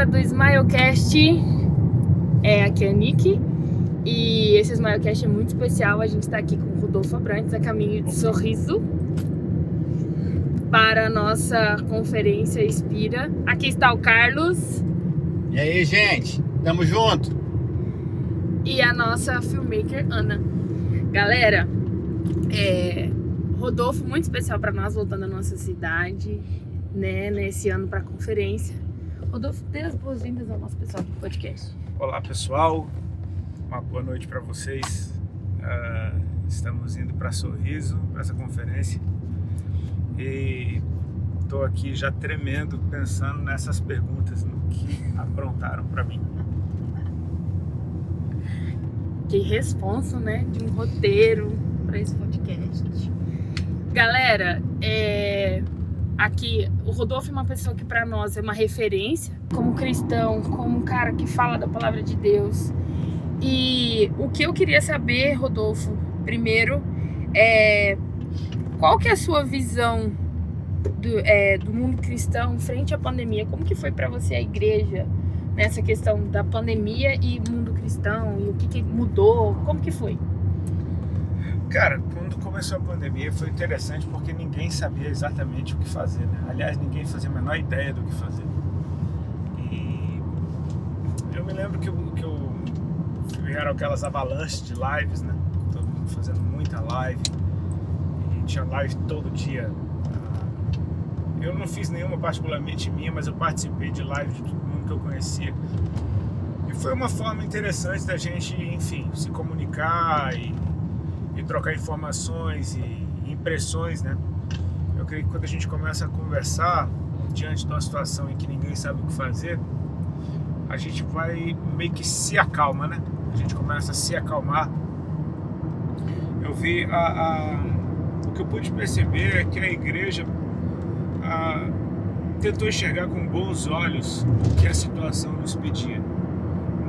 galera do Smilecast, é, aqui é a Nick e esse Smilecast é muito especial. A gente está aqui com o Rodolfo Abrantes, a caminho de sorriso, para a nossa conferência Inspira. Aqui está o Carlos. E aí, gente? Tamo junto. E a nossa filmmaker Ana. Galera, é, Rodolfo muito especial para nós voltando à nossa cidade, né, nesse ano para a conferência. Rodolfo, dê as boas-vindas ao nosso pessoal do podcast. Olá pessoal, uma boa noite para vocês. Uh, estamos indo para Sorriso, para essa conferência e estou aqui já tremendo pensando nessas perguntas, no que aprontaram para mim. Que responsa, né, de um roteiro para esse podcast. Galera, é aqui o Rodolfo é uma pessoa que para nós é uma referência como cristão, como um cara que fala da palavra de Deus. E o que eu queria saber, Rodolfo, primeiro, é qual que é a sua visão do, é, do mundo cristão frente à pandemia? Como que foi para você a igreja nessa questão da pandemia e mundo cristão e o que, que mudou? Como que foi? Cara, quando começou a pandemia foi interessante porque ninguém sabia exatamente o que fazer, né? Aliás, ninguém fazia a menor ideia do que fazer. E eu me lembro que, que eu, vieram aquelas avalanches de lives, né? Todo mundo fazendo muita live. E tinha live todo dia. Eu não fiz nenhuma particularmente minha, mas eu participei de live de todo mundo que eu conhecia. E foi uma forma interessante da gente, enfim, se comunicar e e trocar informações e impressões, né? Eu creio que quando a gente começa a conversar diante de uma situação em que ninguém sabe o que fazer, a gente vai meio que se acalma, né? A gente começa a se acalmar. Eu vi a, a o que eu pude perceber é que a igreja a, tentou enxergar com bons olhos o que a situação nos pedia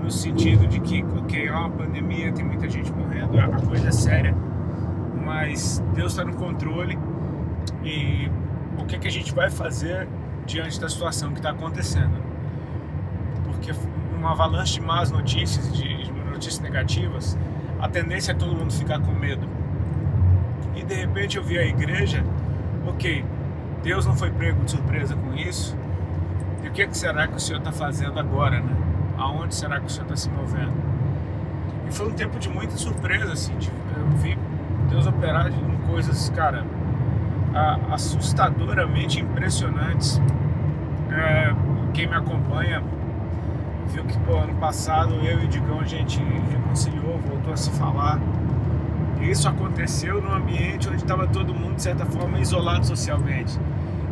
no sentido de que, ok, é uma pandemia, tem muita gente morrendo, a coisa é séria, mas Deus está no controle e o que, que a gente vai fazer diante da situação que está acontecendo? Porque uma avalanche de más notícias, de, de notícias negativas, a tendência é todo mundo ficar com medo. E de repente eu vi a igreja, ok, Deus não foi prego de surpresa com isso, e o que, que será que o Senhor está fazendo agora, né? Aonde será que o Senhor está se movendo? E foi um tempo de muita surpresa, assim, de, eu vi Deus operar em coisas, cara, assustadoramente impressionantes. É, quem me acompanha viu que pô, ano passado eu e o Digão a gente reconciliou, voltou a se falar. E isso aconteceu num ambiente onde estava todo mundo, de certa forma, isolado socialmente.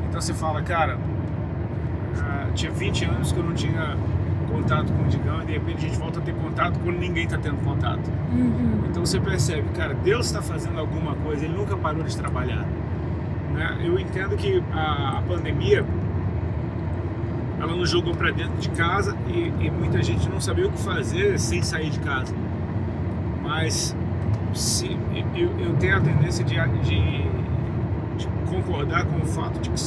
Então você fala, cara, uh, tinha 20 anos que eu não tinha contato com o Digão e de repente a gente volta a ter contato quando ninguém está tendo contato. Uhum. Então você percebe, cara, Deus está fazendo alguma coisa, Ele nunca parou de trabalhar. Né? Eu entendo que a, a pandemia ela nos jogou para dentro de casa e, e, muita gente não sabia o que fazer sem sair de casa. Mas se, eu, eu tenho a tendência de, de, de concordar com o fato de que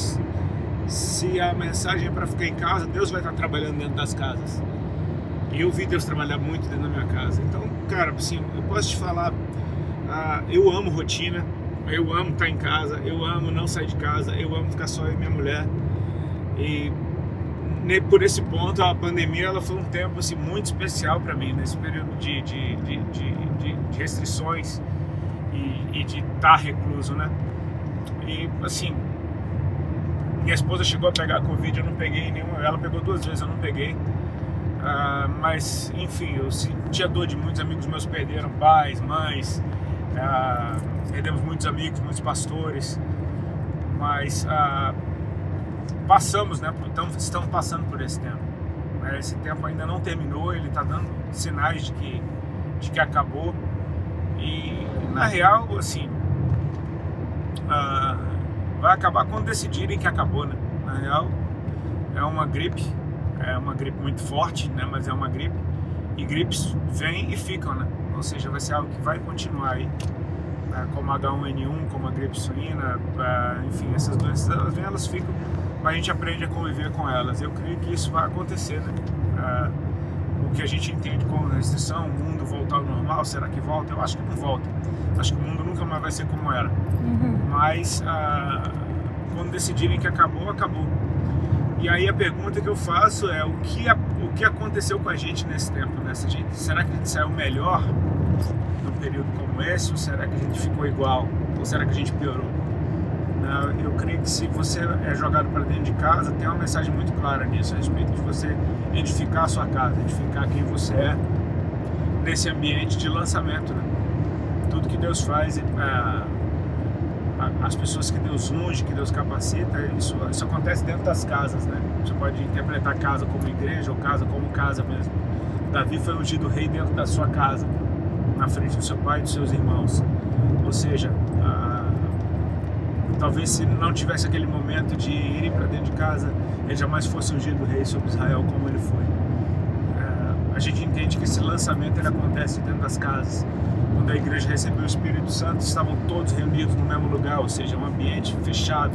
se a mensagem é para ficar em casa, Deus vai estar trabalhando dentro das casas. Eu vi Deus trabalhar muito dentro da minha casa. Então, cara, assim, eu posso te falar, ah, eu amo rotina, eu amo estar em casa, eu amo não sair de casa, eu amo ficar só eu e minha mulher. E por esse ponto, a pandemia ela foi um tempo assim, muito especial para mim, nesse período de, de, de, de, de restrições e, e de estar recluso, né? E assim, minha esposa chegou a pegar Covid, eu não peguei nenhuma. Ela pegou duas vezes, eu não peguei. Uh, mas, enfim, eu sentia dor de muitos amigos meus perderam pais, mães. Uh, perdemos muitos amigos, muitos pastores. Mas uh, passamos, né? Então, estamos passando por esse tempo. Esse tempo ainda não terminou, ele está dando sinais de que, de que acabou. E, na real, assim. Vai acabar quando decidirem que acabou, né? Na real, é uma gripe, é uma gripe muito forte, né? Mas é uma gripe. E gripes vêm e ficam, né? Ou seja, vai ser algo que vai continuar aí. Né? Como H1N1, como a gripe suína, enfim, essas doenças elas vêm, elas ficam. mas a gente aprende a conviver com elas. Eu creio que isso vai acontecer, né? O que a gente entende como restrição, o mundo voltar ao normal, será que volta? Eu acho que não volta. Acho que o mundo nunca mais vai ser como era. Uhum. Mas ah, quando decidirem que acabou, acabou. E aí a pergunta que eu faço é o que, a- o que aconteceu com a gente nesse tempo, né? Se gente- será que a gente saiu melhor num período como esse? Ou será que a gente ficou igual? Ou será que a gente piorou? Eu creio que se você é jogado para dentro de casa, tem uma mensagem muito clara nisso, a respeito de você edificar a sua casa, edificar quem você é nesse ambiente de lançamento. Né? Tudo que Deus faz, a- as pessoas que Deus unge, que Deus capacita, isso, isso acontece dentro das casas. Né? Você pode interpretar casa como igreja ou casa como casa mesmo. Davi foi ungido rei dentro da sua casa, na frente do seu pai e dos seus irmãos. Ou seja, talvez se não tivesse aquele momento de irem para dentro de casa, ele jamais fosse ungido rei sobre Israel como ele foi. Ah, a gente entende que esse lançamento ele acontece dentro das casas. Quando a igreja recebeu o Espírito Santo, estavam todos reunidos no mesmo lugar, ou seja, um ambiente fechado.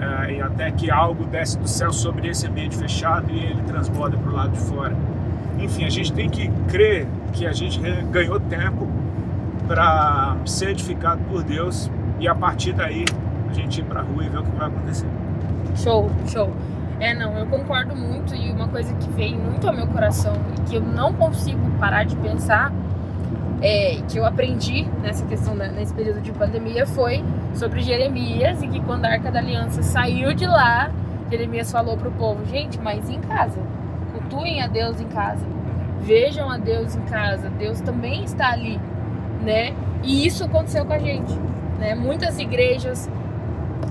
Ah, e até que algo desce do céu sobre esse ambiente fechado e ele transborda para o lado de fora. Enfim, a gente tem que crer que a gente ganhou tempo para ser edificado por Deus e a partir daí a gente ir para a rua e ver o que vai acontecer. Show, show. É, não, eu concordo muito e uma coisa que veio muito ao meu coração e que eu não consigo parar de pensar é, que eu aprendi nessa questão, da- nesse período de pandemia, foi sobre Jeremias e que quando a Arca da Aliança saiu de lá, Jeremias falou pro povo, gente, mas em casa, cultuem a Deus em casa, vejam a Deus em casa, Deus também está ali, né? E isso aconteceu com a gente, né? Muitas igrejas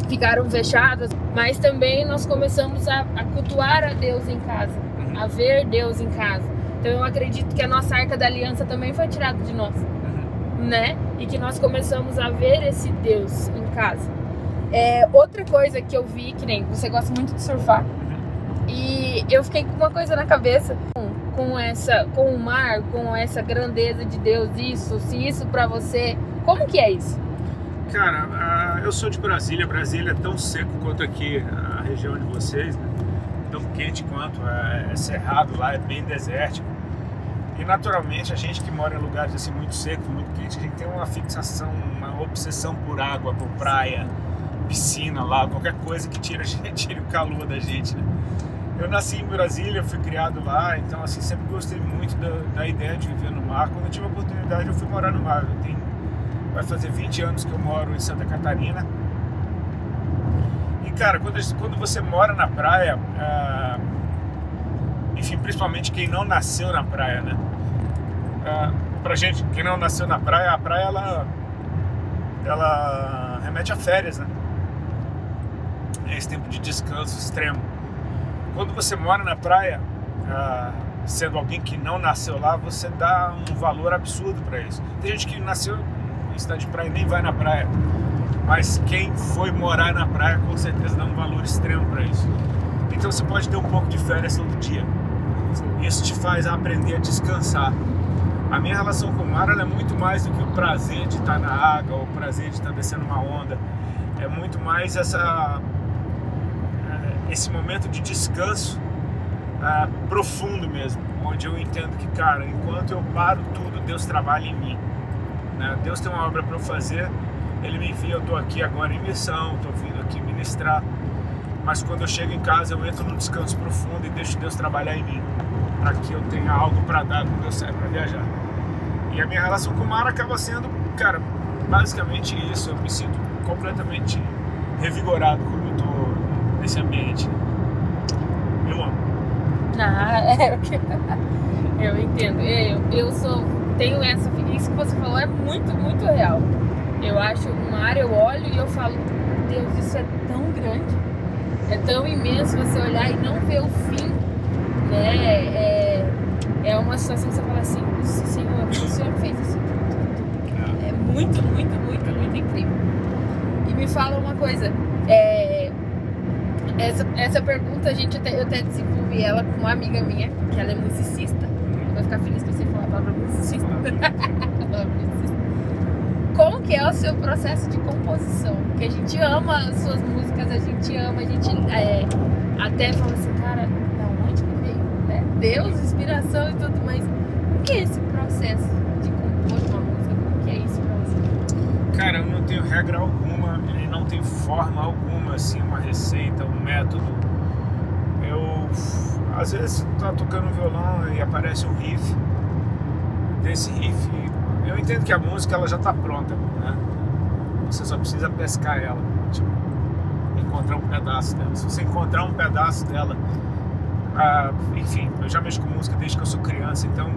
ficaram fechadas, mas também nós começamos a, a cultuar a Deus em casa, a ver Deus em casa. Então eu acredito que a nossa arca da aliança também foi tirada de nós, né? E que nós começamos a ver esse Deus em casa. É, outra coisa que eu vi, que nem você gosta muito de surfar, e eu fiquei com uma coisa na cabeça com, essa, com o mar, com essa grandeza de Deus, isso, se isso pra você, como que é isso? Cara, eu sou de Brasília. Brasília é tão seco quanto aqui a região de vocês, né? Tão quente quanto. É, é cerrado lá, é bem desértico. E naturalmente a gente que mora em lugares assim muito secos, muito quentes, a gente tem uma fixação, uma obsessão por água, por praia, piscina lá, qualquer coisa que tira, tire o calor da gente, né? Eu nasci em Brasília, fui criado lá, então assim, sempre gostei muito da, da ideia de viver no mar. Quando eu tive a oportunidade, eu fui morar no mar. Eu tenho, vai fazer 20 anos que eu moro em Santa Catarina. E cara, quando, quando você mora na praia, ah, enfim, principalmente quem não nasceu na praia, né? Ah, pra gente, quem não nasceu na praia, a praia ela, ela remete a férias, né? É esse tempo de descanso extremo. Quando você mora na praia, ah, sendo alguém que não nasceu lá, você dá um valor absurdo para isso. Tem gente que nasceu cidade de praia nem vai na praia, mas quem foi morar na praia com certeza dá um valor extremo para isso. Então você pode ter um pouco de férias todo dia. Isso te faz aprender a descansar. A minha relação com o mar é muito mais do que o prazer de estar na água, ou o prazer de estar descendo uma onda. É muito mais essa eh, esse momento de descanso ah, profundo mesmo, onde eu entendo que, cara, enquanto eu paro tudo, Deus trabalha em mim. Né? Deus tem uma obra para eu fazer, Ele me envia, eu estou aqui agora em missão, estou vindo aqui ministrar, mas quando eu chego em casa eu entro num descanso profundo e deixo Deus trabalhar em mim, para que eu tenha algo para dar quando eu sair para viajar. E a minha relação com o mar acaba sendo, cara, basicamente isso. Eu me sinto completamente revigorado quando eu tô nesse ambiente. Eu amo. Ah, é, eu entendo. Eu, eu sou, tenho essa, isso que você falou é muito, muito real. Eu acho o mar, eu olho e eu falo, Deus, isso é tão grande, é tão imenso você olhar e não ver o fim, né? É, é uma situação que você fala assim, Senhor, o Senhor fez isso. É muito, muito, muito, muito incrível. E me fala uma coisa, é, essa, essa pergunta a gente até, eu até desenvolvi ela com uma amiga minha, que ela é musicista. Vai ficar feliz que você falar a palavra musicista. Como que é o seu processo de composição? Porque a gente ama as suas músicas, a gente ama, a gente é, até fala assim, cara, da onde que veio? Né? Deus, inspiração e tudo, mas o que é esse processo de compor uma música? O que é isso pra você? Cara, eu não tenho regra alguma, ele não tem forma alguma, assim, uma receita, um método. Eu, às vezes, tá tocando violão e aparece um riff. Desse riff, eu entendo que a música ela já tá pronta, né? Você só precisa pescar ela, tipo, encontrar um pedaço dela. Se você encontrar um pedaço dela, ah, enfim, eu já mexo com música desde que eu sou criança, então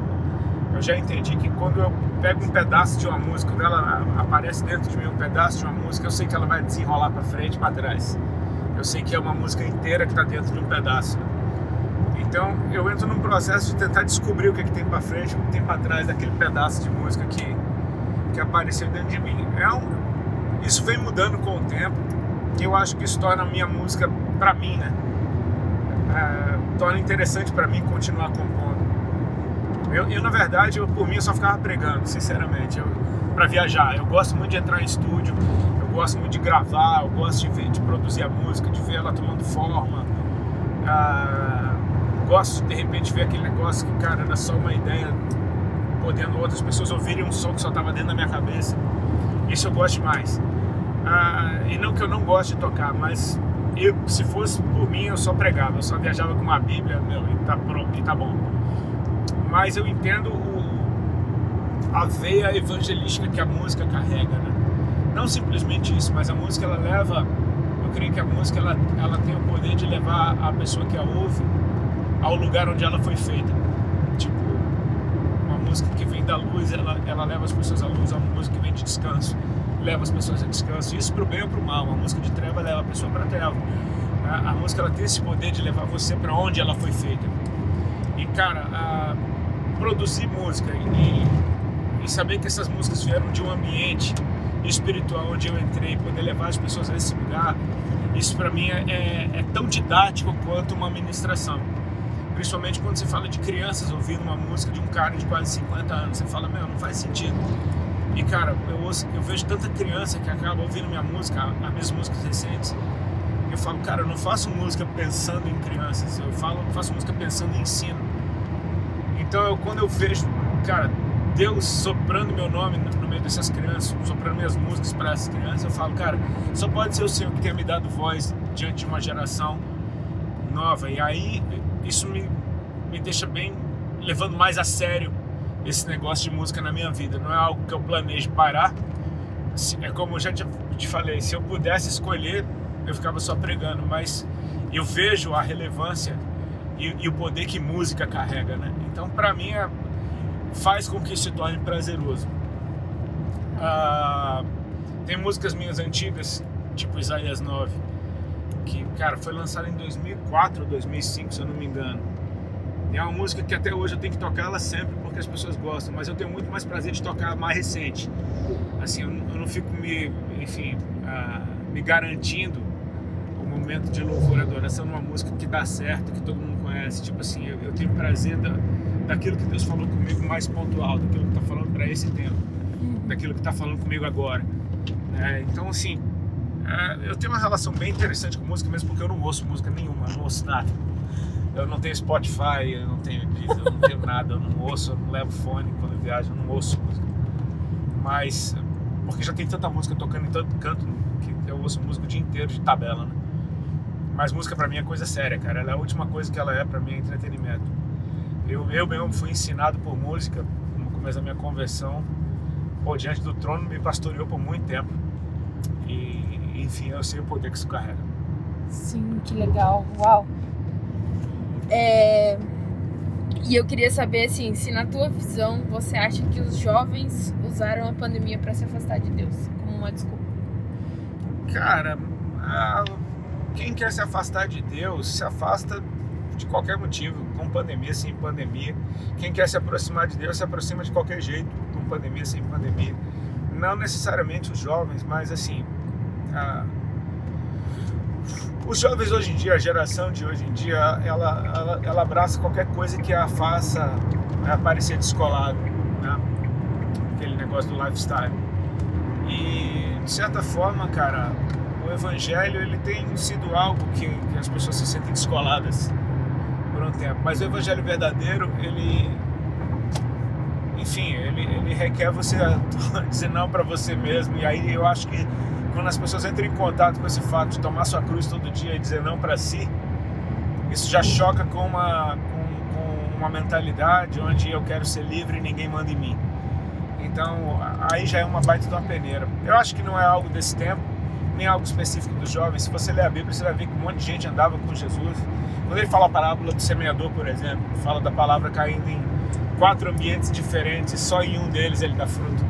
eu já entendi que quando eu pego um pedaço de uma música, quando ela aparece dentro de mim um pedaço de uma música, eu sei que ela vai desenrolar para frente para trás. Eu sei que é uma música inteira que está dentro de um pedaço. Então eu entro num processo de tentar descobrir o que, é que tem para frente, o que tem para trás daquele pedaço de música que, que apareceu dentro de mim. É um, isso vem mudando com o tempo. E eu acho que isso torna a minha música para mim, né? É, torna interessante para mim continuar compondo. Eu, eu, na verdade, eu, por mim, eu só ficava pregando, sinceramente, para viajar. Eu gosto muito de entrar em estúdio, eu gosto muito de gravar, eu gosto de, ver, de produzir a música, de ver ela tomando forma. Ah, de, de repente, ver aquele negócio que, cara, era só uma ideia, podendo outras pessoas ouvirem um som que só estava dentro da minha cabeça. Isso eu gosto mais. Ah, e não que eu não goste de tocar, mas eu, se fosse por mim, eu só pregava, eu só viajava com uma Bíblia, meu, e tá pronto, e tá bom. Mas eu entendo o, a veia evangelística que a música carrega, né? Não simplesmente isso, mas a música ela leva, eu creio que a música ela, ela tem o poder de levar a pessoa que a ouve ao lugar onde ela foi feita. Tipo, uma música que vem da luz, ela, ela leva as pessoas à luz, uma música que vem de descanso leva as pessoas a descanso. Isso para o bem ou para o mal. Uma música de treva leva a pessoa para a treva. A, a, música ela tem esse poder de levar você para onde ela foi feita. E cara, a, produzir música e, e saber que essas músicas vieram de um ambiente espiritual onde eu entrei, poder levar as pessoas a esse lugar, isso para mim é, é, é, tão didático quanto uma ministração. Principalmente quando você fala de crianças ouvindo uma música de um cara de quase 50 anos, você fala, meu, não faz sentido. E cara, eu, ouço, eu vejo tanta criança que acaba ouvindo minha música, as minhas músicas recentes. Eu falo, cara, eu não faço música pensando em crianças, eu falo, faço música pensando em ensino. Então eu, quando eu vejo, cara, Deus soprando meu nome no meio dessas crianças, soprando minhas músicas para essas crianças, eu falo, cara, só pode ser o Senhor que tenha me dado voz diante de uma geração nova. E aí isso me, me deixa bem levando mais a sério esse negócio de música na minha vida. Não é algo que eu planejo parar. É como eu já te falei, se eu pudesse escolher, eu ficava só pregando, mas eu vejo a relevância e, e o poder que música carrega, né? Então, para mim, é, faz com que se torne prazeroso. Ah, tem músicas minhas antigas, tipo Isaías 9, que, cara, foi lançada em 2004 ou 2005, se eu não me engano. E é uma música que até hoje eu tenho que tocar ela sempre porque as pessoas gostam, mas eu tenho muito mais prazer de tocar mais recente. Assim, eu não, eu não fico me, enfim, uh, me garantindo o momento de louvor e adoração numa música que dá certo, que todo mundo conhece. Tipo assim, eu, eu tenho prazer da, daquilo que Deus falou comigo mais pontual, daquilo que está falando para esse tempo, daquilo que está falando comigo agora. É, então, assim, eu tenho uma relação bem interessante com música, mesmo porque eu não ouço música nenhuma, eu não ouço nada. Eu não tenho Spotify, eu não tenho eu não tenho nada, eu não ouço, eu não levo fone quando eu viajo, eu não ouço música. Mas, porque já tem tanta música tocando em tanto canto que eu ouço música o dia inteiro de tabela, né? Mas música pra mim é coisa séria, cara. Ela é a última coisa que ela é pra mim é entretenimento. Eu, eu mesmo fui ensinado por música no começo da minha conversão. Pô, diante do trono me pastoreou por muito tempo. E, enfim, eu sei o poder que isso carrega. Sim, que legal. Uau! É... E eu queria saber, assim, se na tua visão você acha que os jovens usaram a pandemia para se afastar de Deus como uma desculpa? Cara, quem quer se afastar de Deus se afasta de qualquer motivo, com pandemia, sem pandemia. Quem quer se aproximar de Deus se aproxima de qualquer jeito, com pandemia, sem pandemia. Não necessariamente os jovens, mas assim, os jovens hoje em dia, a geração de hoje em dia, ela, ela, ela abraça qualquer coisa que a faça né, parecer descolado, né? aquele negócio do lifestyle. E de certa forma, cara, o evangelho ele tem sido algo que, que as pessoas se sentem descoladas por um tempo. Mas o evangelho verdadeiro, ele enfim, ele, ele requer você dizer não para você mesmo. E aí eu acho que quando as pessoas entram em contato com esse fato de tomar sua cruz todo dia e dizer não para si, isso já choca com uma, com, com, uma mentalidade onde eu quero ser livre e ninguém manda em mim. Então aí já é uma baita de uma peneira. Eu acho que não é algo desse tempo, nem algo específico dos jovens. Se você ler a Bíblia, você vai ver que um monte de gente andava com Jesus. Quando ele fala a parábola do semeador, por exemplo, fala da palavra caindo em quatro ambientes diferentes, só em um deles ele dá fruto.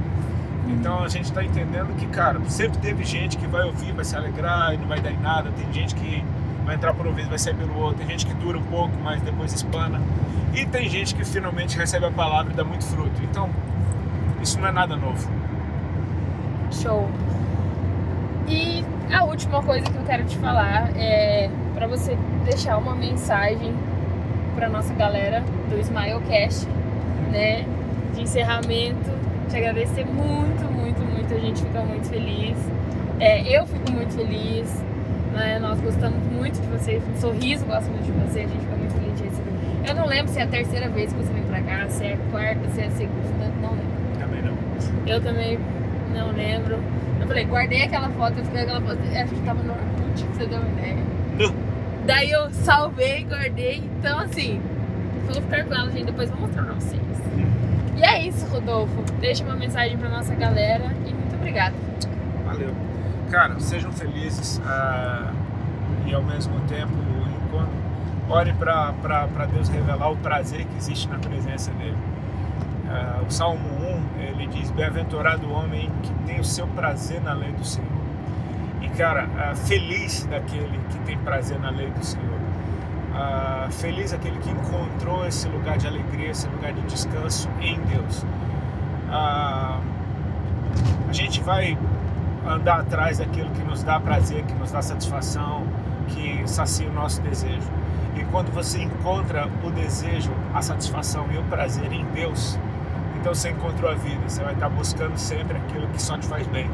Então a gente está entendendo que, cara, sempre teve gente que vai ouvir, vai se alegrar e não vai dar em nada. Tem gente que vai entrar por um ouvido, vai sair pelo outro. Tem gente que dura um pouco, mas depois espana. E tem gente que finalmente recebe a palavra e dá muito fruto. Então, isso não é nada novo. Show. E a última coisa que eu quero te falar é para você deixar uma mensagem para nossa galera do Smilecast, né, de encerramento. Te agradecer muito, muito, muito. A gente fica muito feliz. É, eu fico muito feliz. Né? Nós gostamos muito de você. O sorriso gosta muito de você. A gente fica muito feliz de receber. Eu não lembro se é a terceira vez que você vem pra cá, se é a quarta, se é a segunda. Não lembro. Também não. Eu também não lembro. Eu falei, guardei aquela foto, eu fiquei aquela foto. Acho que tava no Orkut, pra você ter uma ideia. Não. Daí eu salvei, guardei. Então, assim, vou ficar com ela, gente. Depois vou mostrar pra vocês. Isso, Rodolfo. Deixa uma mensagem pra nossa galera e muito obrigada. Valeu. Cara, sejam felizes uh, e ao mesmo tempo, enquanto ore para Deus revelar o prazer que existe na presença dele. Uh, o Salmo 1, ele diz: Bem-aventurado o homem que tem o seu prazer na lei do Senhor. E, cara, uh, feliz daquele que tem prazer na lei do Senhor. Uh, feliz aquele que encontrou esse lugar de alegria, esse lugar de descanso em Deus. Uh, a gente vai andar atrás daquilo que nos dá prazer, que nos dá satisfação, que sacia o nosso desejo. E quando você encontra o desejo, a satisfação e o prazer em Deus, então você encontrou a vida. Você vai estar buscando sempre aquilo que só te faz bem.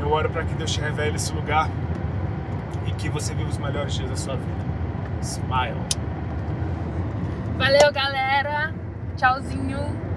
Eu oro para que Deus te revele esse lugar e que você viva os melhores dias da sua vida. Smile. Valeu, galera. Tchauzinho.